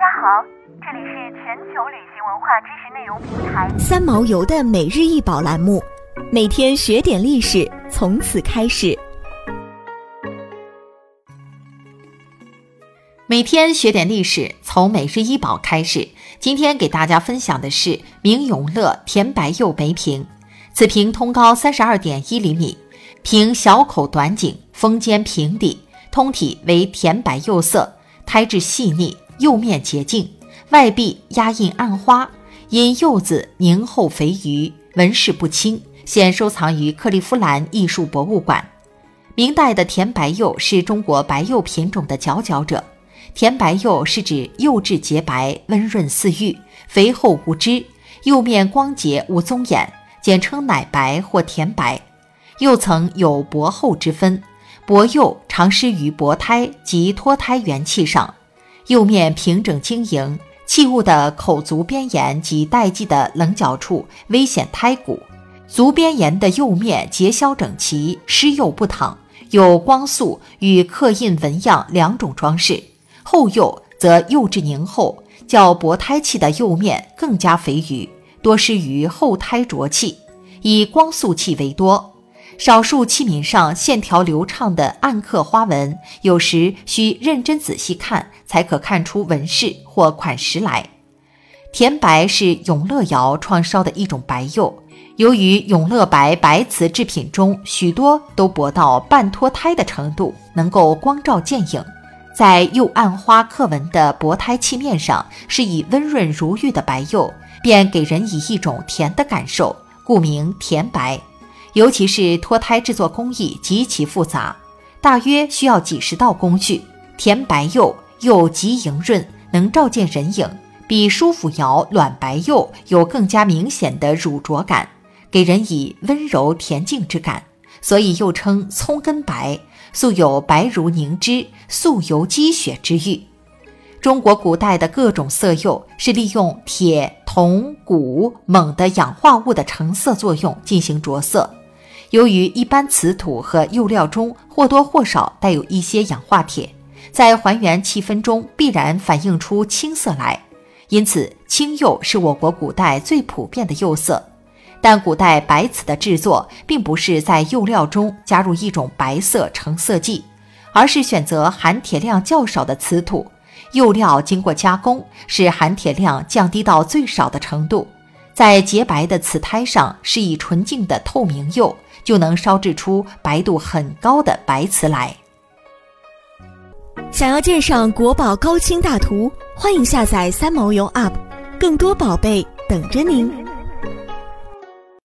大家好，这里是全球旅行文化知识内容平台三毛游的每日一宝栏目，每天学点历史，从此开始。每天学点历史，从每日一宝开始。今天给大家分享的是明永乐甜白釉梅瓶，此瓶通高三十二点一厘米，瓶小口短颈，封尖平底，通体为甜白釉色，胎质细腻，釉面洁净，外壁压印暗花，因釉子凝厚肥腴，纹饰不清，现收藏于克利夫兰艺术博物馆。明代的甜白釉是中国白釉品种的佼佼者。甜白釉是指釉质洁白、温润似玉、肥厚无汁，釉面光洁无棕眼，简称奶白或甜白。釉层有薄厚之分，薄釉常施于薄胎及脱胎元器上。釉面平整晶莹，器物的口足边沿及带系的棱角处微显胎骨。足边沿的釉面结削整齐，湿釉不淌，有光素与刻印纹样两种装饰。后釉则釉质凝厚，较薄胎器的釉面更加肥腴，多施于后胎浊器，以光素器为多。少数器皿上线条流畅的暗刻花纹，有时需认真仔细看才可看出纹饰或款式来。甜白是永乐窑创烧的一种白釉，由于永乐白白瓷制品中许多都薄到半脱胎的程度，能够光照见影。在釉暗花刻纹的薄胎器面上，是以温润如玉的白釉，便给人以一种甜的感受，故名甜白。尤其是脱胎制作工艺极其复杂，大约需要几十道工序。甜白釉又极莹润，能照见人影，比舒府窑卵白釉有更加明显的乳浊感，给人以温柔恬静之感，所以又称葱根白。素有“白如凝脂，素由积雪”之誉。中国古代的各种色釉是利用铁、铜、钴、锰的氧化物的成色作用进行着色。由于一般瓷土和釉料中或多或少带有一些氧化铁，在还原气氛中必然反映出青色来，因此青釉是我国古代最普遍的釉色。但古代白瓷的制作并不是在釉料中加入一种白色成色剂，而是选择含铁量较少的瓷土，釉料经过加工，使含铁量降低到最少的程度，在洁白的瓷胎上是以纯净的透明釉，就能烧制出白度很高的白瓷来。想要鉴赏国宝高清大图，欢迎下载三毛游 App，更多宝贝等着您。